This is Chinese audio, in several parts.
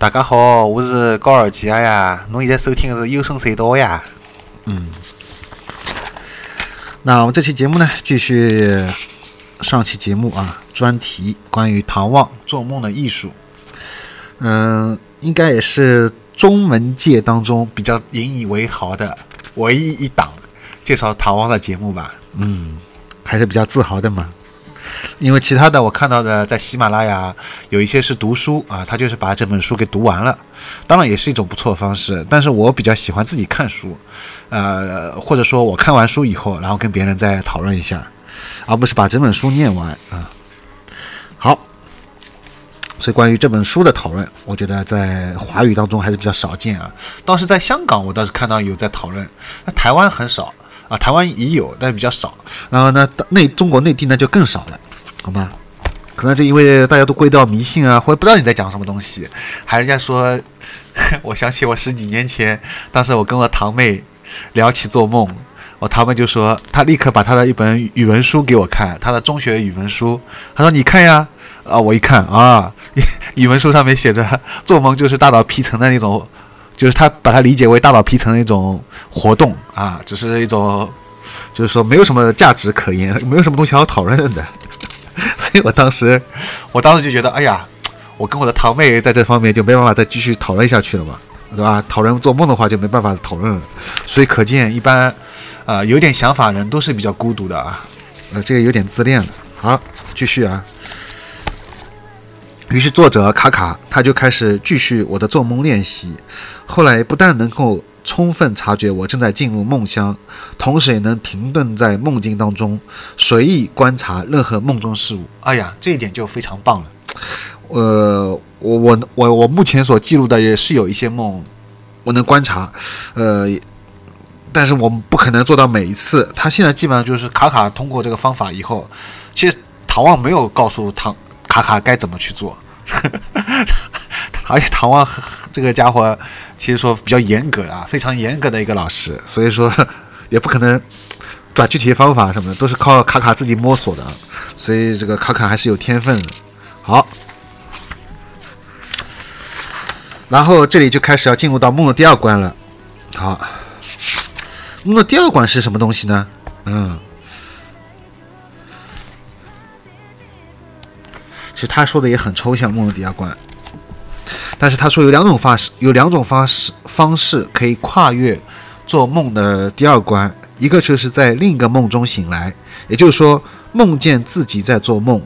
大家好，我是高尔基亚呀，侬现在收听的是幽深隧道呀。嗯，那我们这期节目呢，继续上期节目啊，专题关于唐望做梦的艺术。嗯，应该也是中文界当中比较引以为豪的唯一一档介绍唐望的节目吧。嗯，还是比较自豪的嘛。因为其他的我看到的在喜马拉雅有一些是读书啊，他就是把这本书给读完了，当然也是一种不错的方式。但是我比较喜欢自己看书，呃，或者说我看完书以后，然后跟别人再讨论一下，而不是把整本书念完啊。好，所以关于这本书的讨论，我觉得在华语当中还是比较少见啊。倒是在香港，我倒是看到有在讨论，那台湾很少。啊，台湾也有，但是比较少。然后呢，内中国内地呢就更少了，好吗？可能就因为大家都归到迷信啊，或者不知道你在讲什么东西。还人家说，我想起我十几年前，当时我跟我堂妹聊起做梦，我堂妹就说，她立刻把她的一本语文书给我看，她的中学语文书。她说：“你看呀。”啊，我一看啊，语文书上面写着，做梦就是大脑皮层的那种。就是他把它理解为大脑皮层的一种活动啊，只是一种，就是说没有什么价值可言，没有什么东西好讨论的。所以我当时，我当时就觉得，哎呀，我跟我的堂妹在这方面就没办法再继续讨论下去了嘛，对吧？讨论做梦的话就没办法讨论了。所以可见，一般啊有点想法人都是比较孤独的啊，呃，这个有点自恋了。好，继续啊。于是作者卡卡他就开始继续我的做梦练习。后来不但能够充分察觉我正在进入梦乡，同时也能停顿在梦境当中，随意观察任何梦中事物。哎呀，这一点就非常棒了。呃，我我我我目前所记录的也是有一些梦，我能观察，呃，但是我们不可能做到每一次。他现在基本上就是卡卡通过这个方法以后，其实唐望没有告诉唐卡卡该怎么去做。而且唐望这个家伙，其实说比较严格啊，非常严格的一个老师，所以说 也不可能把具体的方法什么的都是靠卡卡自己摸索的，所以这个卡卡还是有天分的。好，然后这里就开始要进入到梦的第二关了。好，梦的第二关是什么东西呢？嗯。其实他说的也很抽象，梦的第二关。但是他说有两种方式，有两种方式方式可以跨越做梦的第二关。一个就是在另一个梦中醒来，也就是说梦见自己在做梦，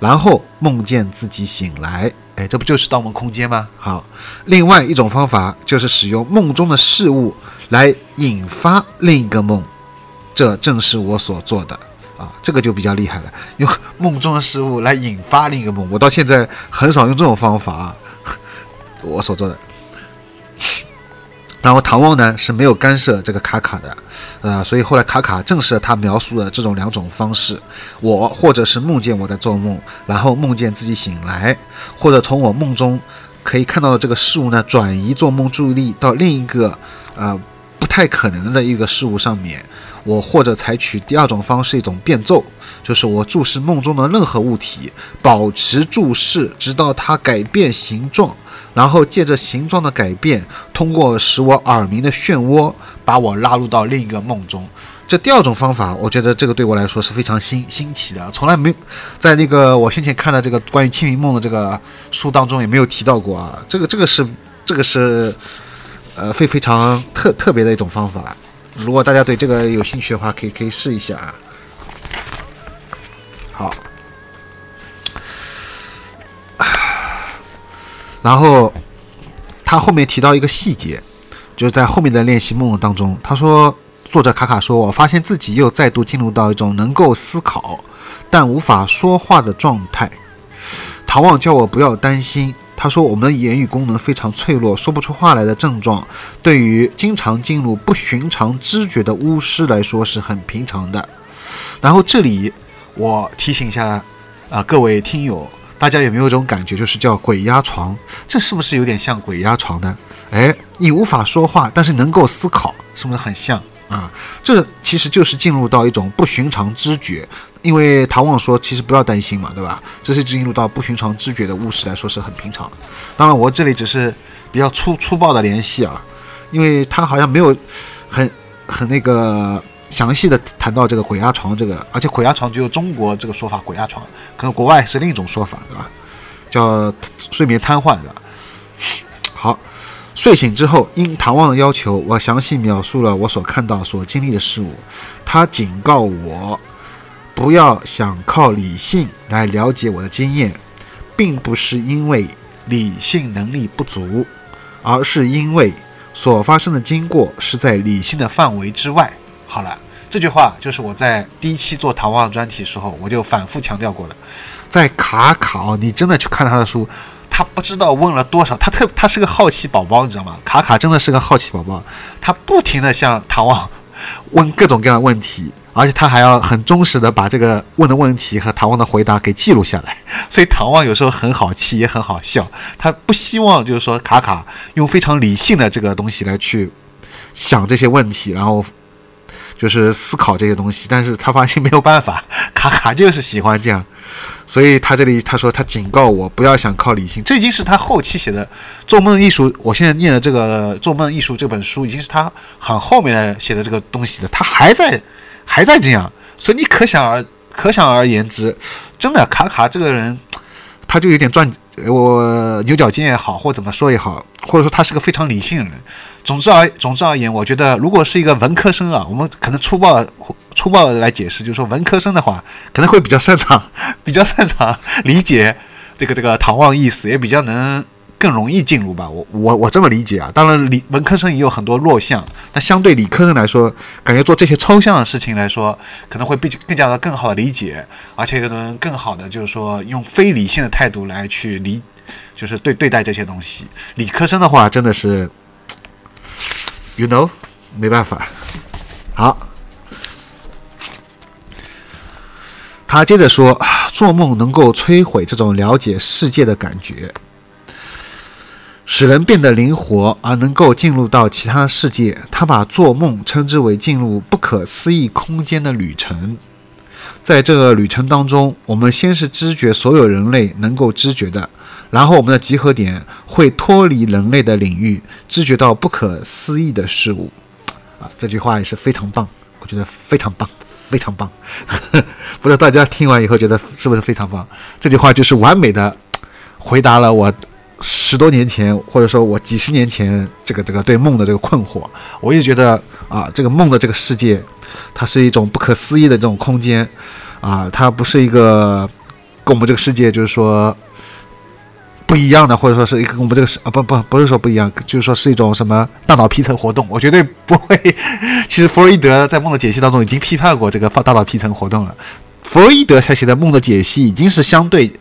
然后梦见自己醒来。哎，这不就是盗梦空间吗？好，另外一种方法就是使用梦中的事物来引发另一个梦，这正是我所做的。这个就比较厉害了，用 梦中的事物来引发另一个梦。我到现在很少用这种方法啊，我所做的。然后唐望呢是没有干涉这个卡卡的，呃，所以后来卡卡证实了他描述的这种两种方式：我或者是梦见我在做梦，然后梦见自己醒来，或者从我梦中可以看到的这个事物呢转移做梦注意力到另一个呃不太可能的一个事物上面。我或者采取第二种方式，一种变奏，就是我注视梦中的任何物体，保持注视，直到它改变形状，然后借着形状的改变，通过使我耳鸣的漩涡，把我拉入到另一个梦中。这第二种方法，我觉得这个对我来说是非常新新奇的，从来没在那个我先前看的这个关于清明梦的这个书当中也没有提到过啊。这个这个是这个是呃非非常特特别的一种方法。如果大家对这个有兴趣的话，可以可以试一下啊。好，然后他后面提到一个细节，就是在后面的练习梦当中，他说，作者卡卡说，我发现自己又再度进入到一种能够思考但无法说话的状态。唐望叫我不要担心。他说我们的言语功能非常脆弱，说不出话来的症状，对于经常进入不寻常知觉的巫师来说是很平常的。然后这里我提醒一下啊、各位听友，大家有没有一种感觉，就是叫鬼压床？这是不是有点像鬼压床呢？哎，你无法说话，但是能够思考，是不是很像啊？这其实就是进入到一种不寻常知觉。因为唐望说，其实不要担心嘛，对吧？这是进入到不寻常知觉的巫师来说是很平常的。当然，我这里只是比较粗粗暴的联系啊，因为他好像没有很很那个详细的谈到这个鬼压床这个，而且鬼压床只有中国这个说法，鬼压床可能国外是另一种说法，对吧？叫睡眠瘫痪，对吧？好，睡醒之后，因唐望的要求，我详细描述了我所看到、所经历的事物。他警告我，不要想靠理性来了解我的经验，并不是因为理性能力不足，而是因为所发生的经过是在理性的范围之外。好了，这句话就是我在第一期做唐望专题时候，我就反复强调过了。在卡卡，你真的去看他的书，他不知道问了多少，他特他是个好奇宝宝，你知道吗？卡卡真的是个好奇宝宝，他不停的向唐望问各种各样的问题，而且他还要很忠实的把这个问的问题和唐望的回答给记录下来。所以唐望有时候很好气，也很好笑。他不希望就是说卡卡用非常理性的这个东西来去想这些问题，然后就是思考这些东西，但是他发现没有办法，卡卡就是喜欢这样。所以他这里他说他警告我不要想靠理性，这已经是他后期写的《做梦艺术》。我现在念的这个《做梦艺术》这本书，已经是他很后面写的这个东西了。他还在还在这样，所以你可想而可想而言之，真的卡卡这个人，他就有点钻我牛角尖也好，或怎么说也好，或者说他是个非常理性的人。总之而总之而言，我觉得如果是一个文科生啊，我们可能粗暴粗暴的来解释，就是说文科生的话，可能会比较擅长比较擅长理解这个这个唐望意思，也比较能更容易进入吧。我我我这么理解啊。当然理文科生也有很多弱项，但相对理科生来说，感觉做这些抽象的事情来说，可能会被更加的更好的理解，而且可能更好的就是说用非理性的态度来去理，就是对对待这些东西。理科生的话，真的是，you know，没办法。好。他接着说：“做梦能够摧毁这种了解世界的感觉，使人变得灵活，而能够进入到其他世界。他把做梦称之为进入不可思议空间的旅程。在这个旅程当中，我们先是知觉所有人类能够知觉的，然后我们的集合点会脱离人类的领域，知觉到不可思议的事物。啊，这句话也是非常棒，我觉得非常棒。”非常棒，不知道大家听完以后觉得是不是非常棒？这句话就是完美的回答了我十多年前，或者说我几十年前这个这个对梦的这个困惑。我也觉得啊，这个梦的这个世界，它是一种不可思议的这种空间啊，它不是一个跟我们这个世界就是说。不一样的，或者说是一个跟我们这个是啊不不不是说不一样，就是说是一种什么大脑皮层活动，我绝对不会。其实弗洛伊德在梦的解析当中已经批判过这个大脑皮层活动了。弗洛伊德他写的梦的解析已经是相对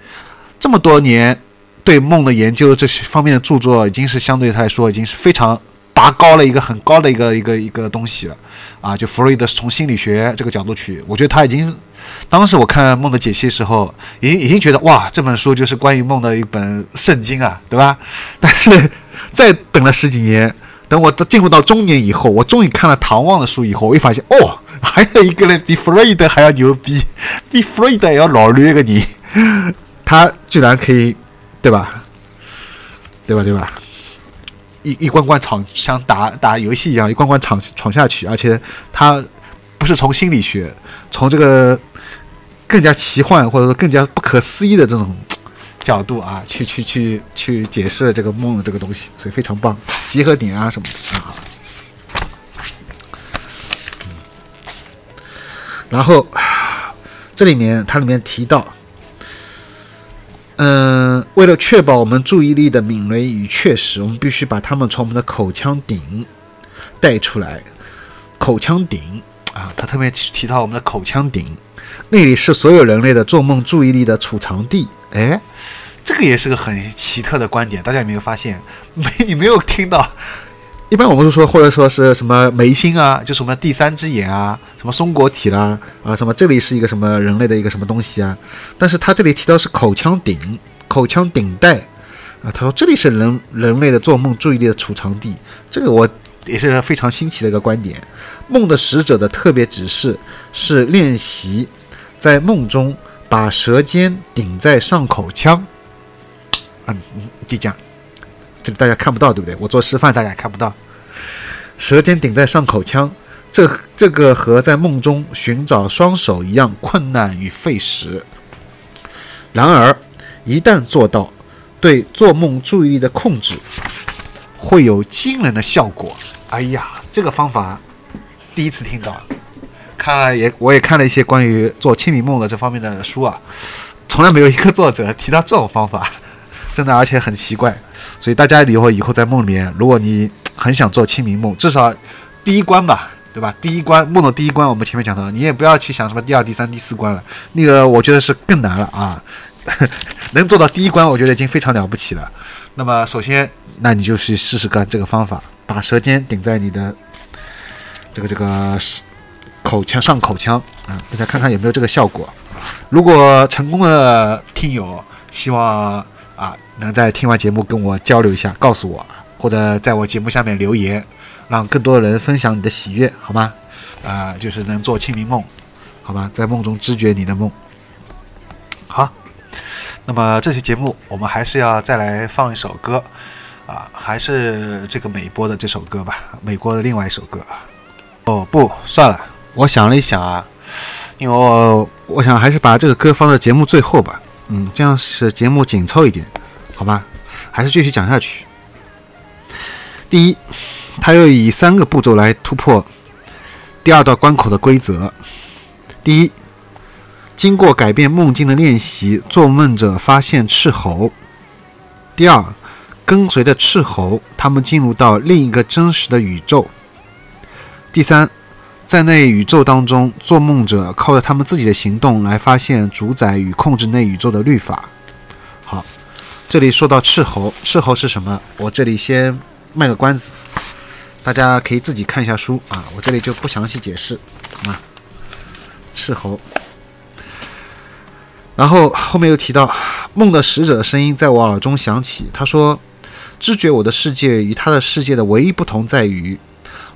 这么多年对梦的研究这些方面的著作，已经是相对来说已经是非常拔高了一个很高的一个一个一个东西了啊！就弗洛伊德是从心理学这个角度去，我觉得他已经。当时我看梦的解析的时候，已经已经觉得哇，这本书就是关于梦的一本圣经啊，对吧？但是再等了十几年，等我进入到中年以后，我终于看了唐望的书以后，我一发现哦，还有一个人比弗洛伊德还要牛逼，比弗洛伊德还要老驴一个你，他居然可以，对吧？对吧？对吧？一一关关闯，像打打游戏一样，一关关闯闯下去，而且他不是从心理学，从这个。更加奇幻或者说更加不可思议的这种角度啊，去去去去解释这个梦的这个东西，所以非常棒，集合点啊什么的啊。然后这里面它里面提到，嗯，为了确保我们注意力的敏锐与确实，我们必须把它们从我们的口腔顶带出来。口腔顶啊，他特别提到我们的口腔顶。那里是所有人类的做梦注意力的储藏地。哎，这个也是个很奇特的观点，大家有没有发现？没，你没有听到？一般我们都说，或者说是什么眉心啊，就什么第三只眼啊，什么松果体啦，啊，什么这里是一个什么人类的一个什么东西啊？但是他这里提到是口腔顶、口腔顶带啊，他说这里是人人类的做梦注意力的储藏地，这个我也是非常新奇的一个观点。梦的使者的特别指示是练习在梦中把舌尖顶在上口腔。嗯，就这样。这里大家看不到，对不对？我做示范，大家也看不到。舌尖顶在上口腔，这这个和在梦中寻找双手一样困难与费时。然而，一旦做到，对做梦注意力的控制会有惊人的效果。哎呀，这个方法第一次听到，看也我也看了一些关于做清明梦的这方面的书啊，从来没有一个作者提到这种方法。真的，而且很奇怪，所以大家以后以后在梦里面，如果你很想做清明梦，至少第一关吧，对吧？第一关梦的第一关，我们前面讲到，你也不要去想什么第二、第三、第四关了，那个我觉得是更难了啊。能做到第一关，我觉得已经非常了不起了。那么首先，那你就去试试看这个方法，把舌尖顶在你的这个这个口腔上口腔啊，大家看看有没有这个效果。如果成功的听友，希望。啊，能在听完节目跟我交流一下，告诉我，或者在我节目下面留言，让更多的人分享你的喜悦，好吗？啊，就是能做清明梦，好吧，在梦中知觉你的梦。好，那么这期节目我们还是要再来放一首歌，啊，还是这个美波的这首歌吧，美国的另外一首歌啊。哦，不算了，我想了一想啊，因为我我想还是把这个歌放在节目最后吧。嗯，这样是节目紧凑一点，好吧？还是继续讲下去。第一，他又以三个步骤来突破第二道关口的规则。第一，经过改变梦境的练习，做梦者发现斥候。第二，跟随着斥候，他们进入到另一个真实的宇宙。第三。在那宇宙当中，做梦者靠着他们自己的行动来发现主宰与控制那宇宙的律法。好，这里说到斥候，斥候是什么？我这里先卖个关子，大家可以自己看一下书啊，我这里就不详细解释，好吗？斥候，然后后面又提到梦的使者声音在我耳中响起，他说：“知觉我的世界与他的世界的唯一不同在于，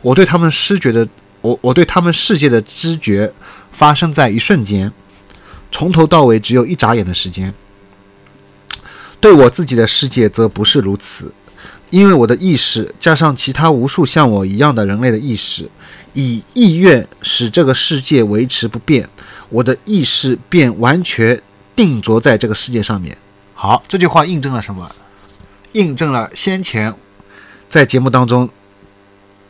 我对他们失觉的。”我我对他们世界的知觉发生在一瞬间，从头到尾只有一眨眼的时间。对我自己的世界则不是如此，因为我的意识加上其他无数像我一样的人类的意识，以意愿使这个世界维持不变，我的意识便完全定着在这个世界上面。好，这句话印证了什么？印证了先前在节目当中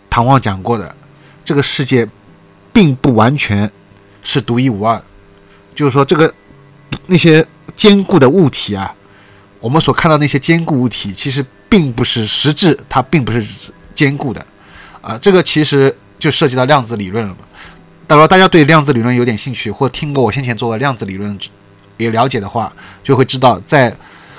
唐望讲过的。这个世界并不完全是独一无二，就是说，这个那些坚固的物体啊，我们所看到那些坚固物体，其实并不是实质，它并不是坚固的啊。这个其实就涉及到量子理论了嘛。如果大家对量子理论有点兴趣，或听过我先前做的量子理论也了解的话，就会知道，在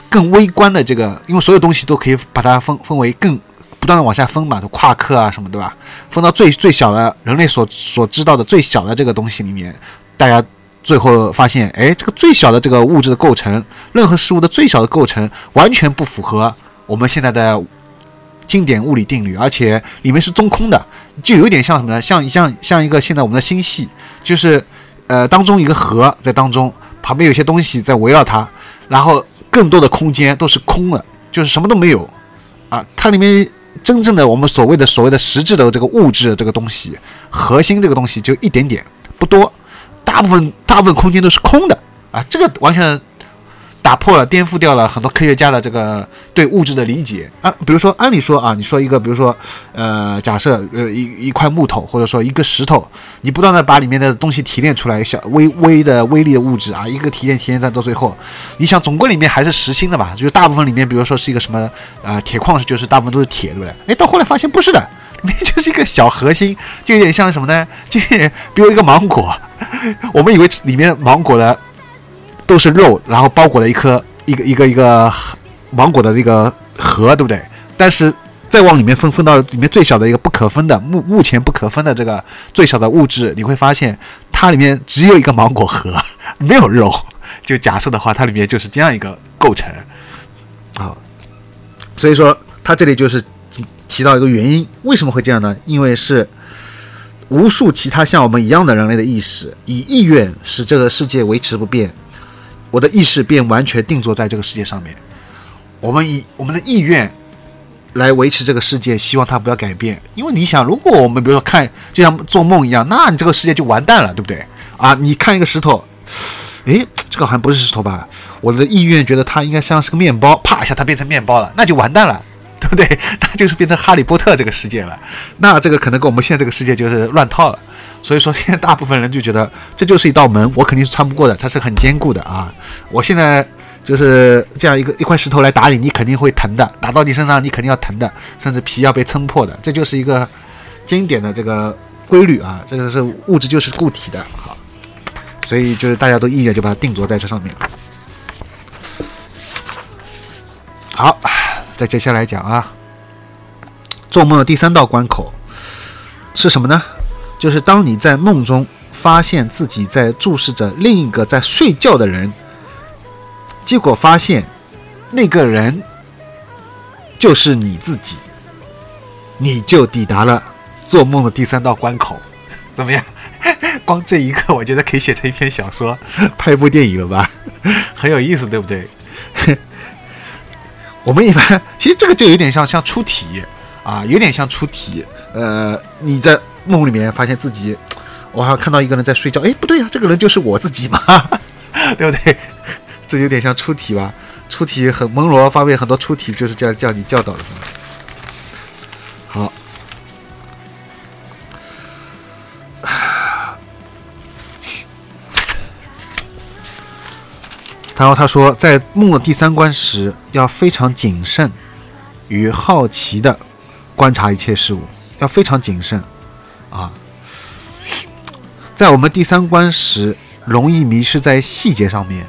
更微观的这个，因为所有东西都可以把它分分为更。不断的往下分嘛，就夸克啊什么，对吧？分到最最小的人类所所知道的最小的这个东西里面，大家最后发现，哎，这个最小的这个物质的构成，任何事物的最小的构成，完全不符合我们现在的经典物理定律，而且里面是中空的，就有点像什么呢？像像像一个现在我们的星系，就是呃当中一个核在当中，旁边有些东西在围绕它，然后更多的空间都是空的，就是什么都没有啊，它里面。真正的我们所谓的所谓的实质的这个物质这个东西，核心这个东西就一点点不多，大部分大部分空间都是空的啊，这个完全。打破了、颠覆掉了很多科学家的这个对物质的理解啊。比如说，按理说啊，你说一个，比如说，呃，假设呃一一块木头，或者说一个石头，你不断的把里面的东西提炼出来，小微微的微粒的物质啊，一个提炼提炼到到最后，你想总归里面还是实心的吧？就是大部分里面，比如说是一个什么呃铁矿石，就是大部分都是铁，对不对？哎，到后来发现不是的，里面就是一个小核心，就有点像什么呢？就比如一个芒果，我们以为里面芒果的。都是肉，然后包裹了一颗一个一个一个芒果的那个核，对不对？但是再往里面分，分到里面最小的一个不可分的目目前不可分的这个最小的物质，你会发现它里面只有一个芒果核，没有肉。就假设的话，它里面就是这样一个构成啊。所以说，它这里就是提到一个原因，为什么会这样呢？因为是无数其他像我们一样的人类的意识，以意愿使这个世界维持不变。我的意识便完全定坐在这个世界上面。我们以我们的意愿来维持这个世界，希望它不要改变。因为你想，如果我们比如说看，就像做梦一样，那你这个世界就完蛋了，对不对？啊，你看一个石头，诶，这个好像不是石头吧？我的意愿觉得它应该像是个面包，啪一下它变成面包了，那就完蛋了，对不对？那就是变成哈利波特这个世界了。那这个可能跟我们现在这个世界就是乱套了。所以说，现在大部分人就觉得这就是一道门，我肯定是穿不过的，它是很坚固的啊！我现在就是这样一个一块石头来打你，你肯定会疼的，打到你身上你肯定要疼的，甚至皮要被撑破的，这就是一个经典的这个规律啊！这个是物质就是固体的，好，所以就是大家都意愿就把它定着在这上面。好，再接下来讲啊，做梦的第三道关口是什么呢？就是当你在梦中发现自己在注视着另一个在睡觉的人，结果发现那个人就是你自己，你就抵达了做梦的第三道关口。怎么样？光这一个，我觉得可以写成一篇小说，拍一部电影了吧？很有意思，对不对？我们一般其实这个就有点像像出题啊，有点像出题。呃，你在。梦里面发现自己，我好像看到一个人在睡觉。哎，不对呀，这个人就是我自己嘛，对不对？这有点像出题吧？出题很蒙罗方面很多出题就是这样叫你教导的。好，然后他说，在梦的第三关时，要非常谨慎与好奇的观察一切事物，要非常谨慎。啊，在我们第三关时，容易迷失在细节上面，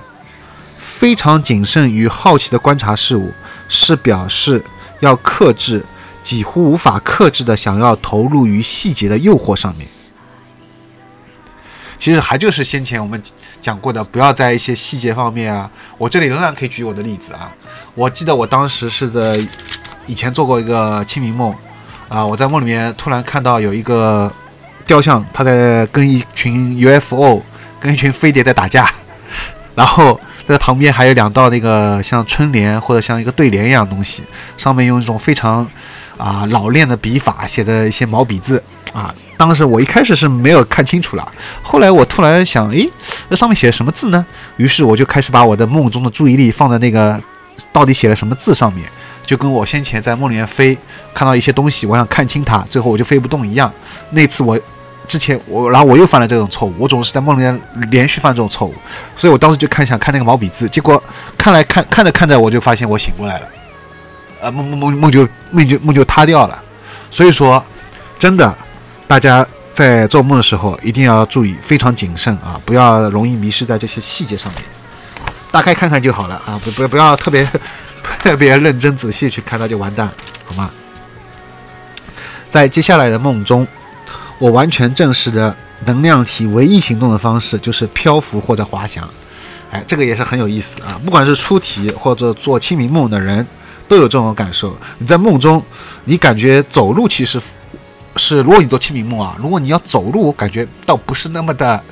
非常谨慎与好奇的观察事物，是表示要克制几乎无法克制的想要投入于细节的诱惑上面。其实还就是先前我们讲过的，不要在一些细节方面啊。我这里仍然可以举我的例子啊。我记得我当时是在以前做过一个清明梦。啊！我在梦里面突然看到有一个雕像，他在跟一群 UFO、跟一群飞碟在打架，然后在旁边还有两道那个像春联或者像一个对联一样的东西，上面用一种非常啊老练的笔法写的一些毛笔字啊。当时我一开始是没有看清楚了，后来我突然想，诶，那上面写的什么字呢？于是我就开始把我的梦中的注意力放在那个到底写了什么字上面。就跟我先前在梦里面飞，看到一些东西，我想看清它，最后我就飞不动一样。那次我之前我，然后我又犯了这种错误，我总是在梦里面连续犯这种错误，所以我当时就看想看那个毛笔字，结果看来看看着看着，我就发现我醒过来了，呃，梦梦梦梦就梦就梦就塌掉了。所以说，真的，大家在做梦的时候一定要注意，非常谨慎啊，不要容易迷失在这些细节上面，大概看看就好了啊，不不不要特别。特别认真仔细去看，那就完蛋，好吗？在接下来的梦中，我完全证实的能量体唯一行动的方式就是漂浮或者滑翔。哎，这个也是很有意思啊！不管是出题或者做清明梦的人，都有这种感受。你在梦中，你感觉走路其实是，如果你做清明梦啊，如果你要走路，感觉倒不是那么的。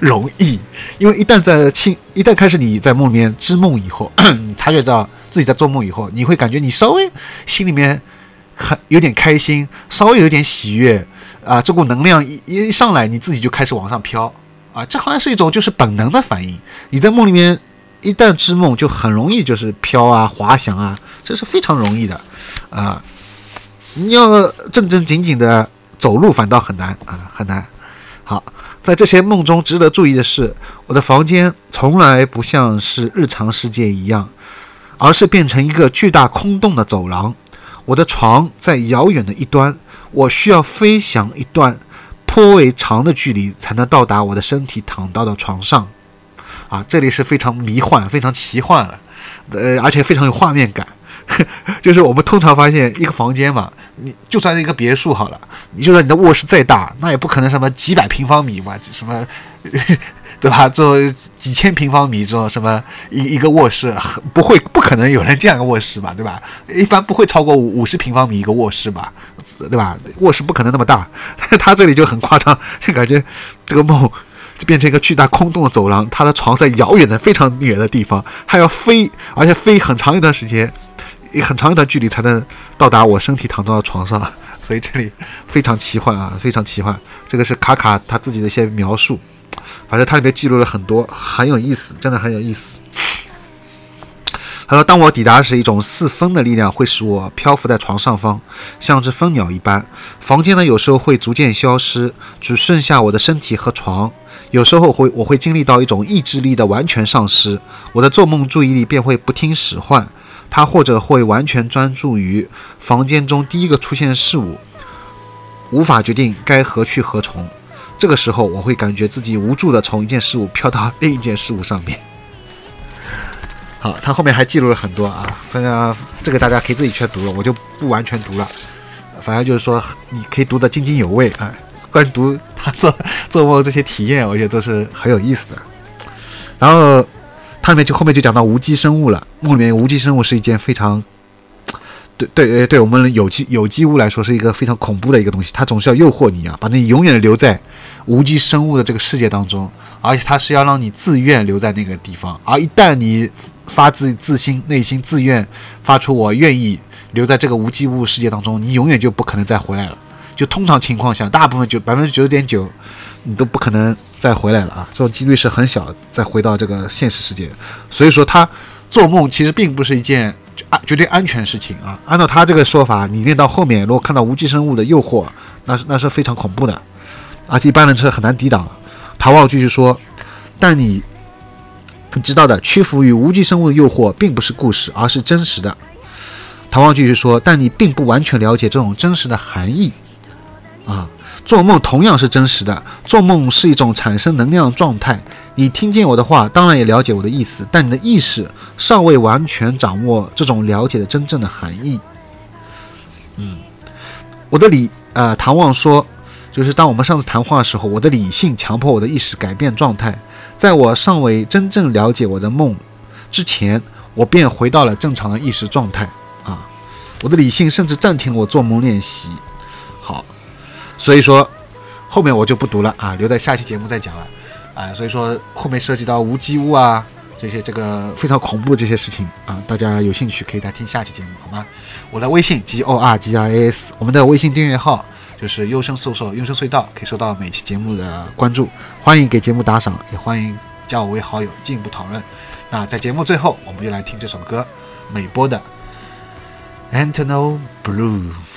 容易，因为一旦在清，一旦开始你在梦里面织梦以后，你察觉到自己在做梦以后，你会感觉你稍微心里面很有点开心，稍微有点喜悦啊，这股能量一一上来，你自己就开始往上飘啊，这好像是一种就是本能的反应。你在梦里面一旦织梦，就很容易就是飘啊、滑翔啊，这是非常容易的啊。你要正正经经的走路，反倒很难啊，很难。好。在这些梦中，值得注意的是，我的房间从来不像是日常世界一样，而是变成一个巨大空洞的走廊。我的床在遥远的一端，我需要飞翔一段颇为长的距离，才能到达我的身体躺到的床上。啊，这里是非常迷幻、非常奇幻了。呃，而且非常有画面感。就是我们通常发现一个房间嘛，你就算是一个别墅好了，你就算你的卧室再大，那也不可能什么几百平方米嘛，什么。对吧？这几千平方米这种什么一一个卧室，不会不可能有人这样一个卧室吧？对吧？一般不会超过五五十平方米一个卧室吧？对吧？卧室不可能那么大，他这里就很夸张，就感觉这个梦就变成一个巨大空洞的走廊，他的床在遥远的非常远的地方，还要飞，而且飞很长一段时间，很长一段距离才能到达我身体躺到床上，所以这里非常奇幻啊，非常奇幻。这个是卡卡他自己的一些描述。反正它里面记录了很多，很有意思，真的很有意思。他说：“当我抵达时，一种似风的力量会使我漂浮在床上方，像只蜂鸟一般。房间呢，有时候会逐渐消失，只剩下我的身体和床。有时候会，我会经历到一种意志力的完全丧失，我的做梦注意力便会不听使唤，他或者会完全专注于房间中第一个出现的事物，无法决定该何去何从。”这个时候，我会感觉自己无助的从一件事物飘到另一件事物上面。好，他后面还记录了很多啊，反正这个大家可以自己去读了，我就不完全读了。反正就是说，你可以读得津津有味啊。关于读他 做做梦这些体验，我觉得都是很有意思的。然后，它里面就后面就讲到无机生物了。梦里面无机生物是一件非常。对对对，我们有机有机物来说是一个非常恐怖的一个东西，它总是要诱惑你啊，把你永远留在无机生物的这个世界当中，而且它是要让你自愿留在那个地方，而一旦你发自自心内心自愿发出我愿意留在这个无机物世界当中，你永远就不可能再回来了。就通常情况下，大部分就百分之九十点九，你都不可能再回来了啊，这种几率是很小再回到这个现实世界。所以说，他做梦其实并不是一件。安绝对安全事情啊！按照他这个说法，你练到后面，如果看到无机生物的诱惑，那是那是非常恐怖的，而且一般人是很难抵挡。陶望继续说：“但你你知道的，屈服于无机生物的诱惑，并不是故事，而是真实的。”唐望继续说：“但你并不完全了解这种真实的含义啊。”做梦同样是真实的，做梦是一种产生能量状态。你听见我的话，当然也了解我的意思，但你的意识尚未完全掌握这种了解的真正的含义。嗯，我的理，呃，唐望说，就是当我们上次谈话的时候，我的理性强迫我的意识改变状态，在我尚未真正了解我的梦之前，我便回到了正常的意识状态。啊，我的理性甚至暂停了我做梦练习。好。所以说，后面我就不读了啊，留在下期节目再讲了，啊，所以说后面涉及到无机物啊这些这个非常恐怖这些事情啊，大家有兴趣可以来听下期节目好吗？我的微信 G O R G I A S，我们的微信订阅号就是优声搜索优声隧道，可以收到每期节目的关注，欢迎给节目打赏，也欢迎加我为好友进一步讨论。那在节目最后，我们就来听这首歌，美波的 Antonio Blue。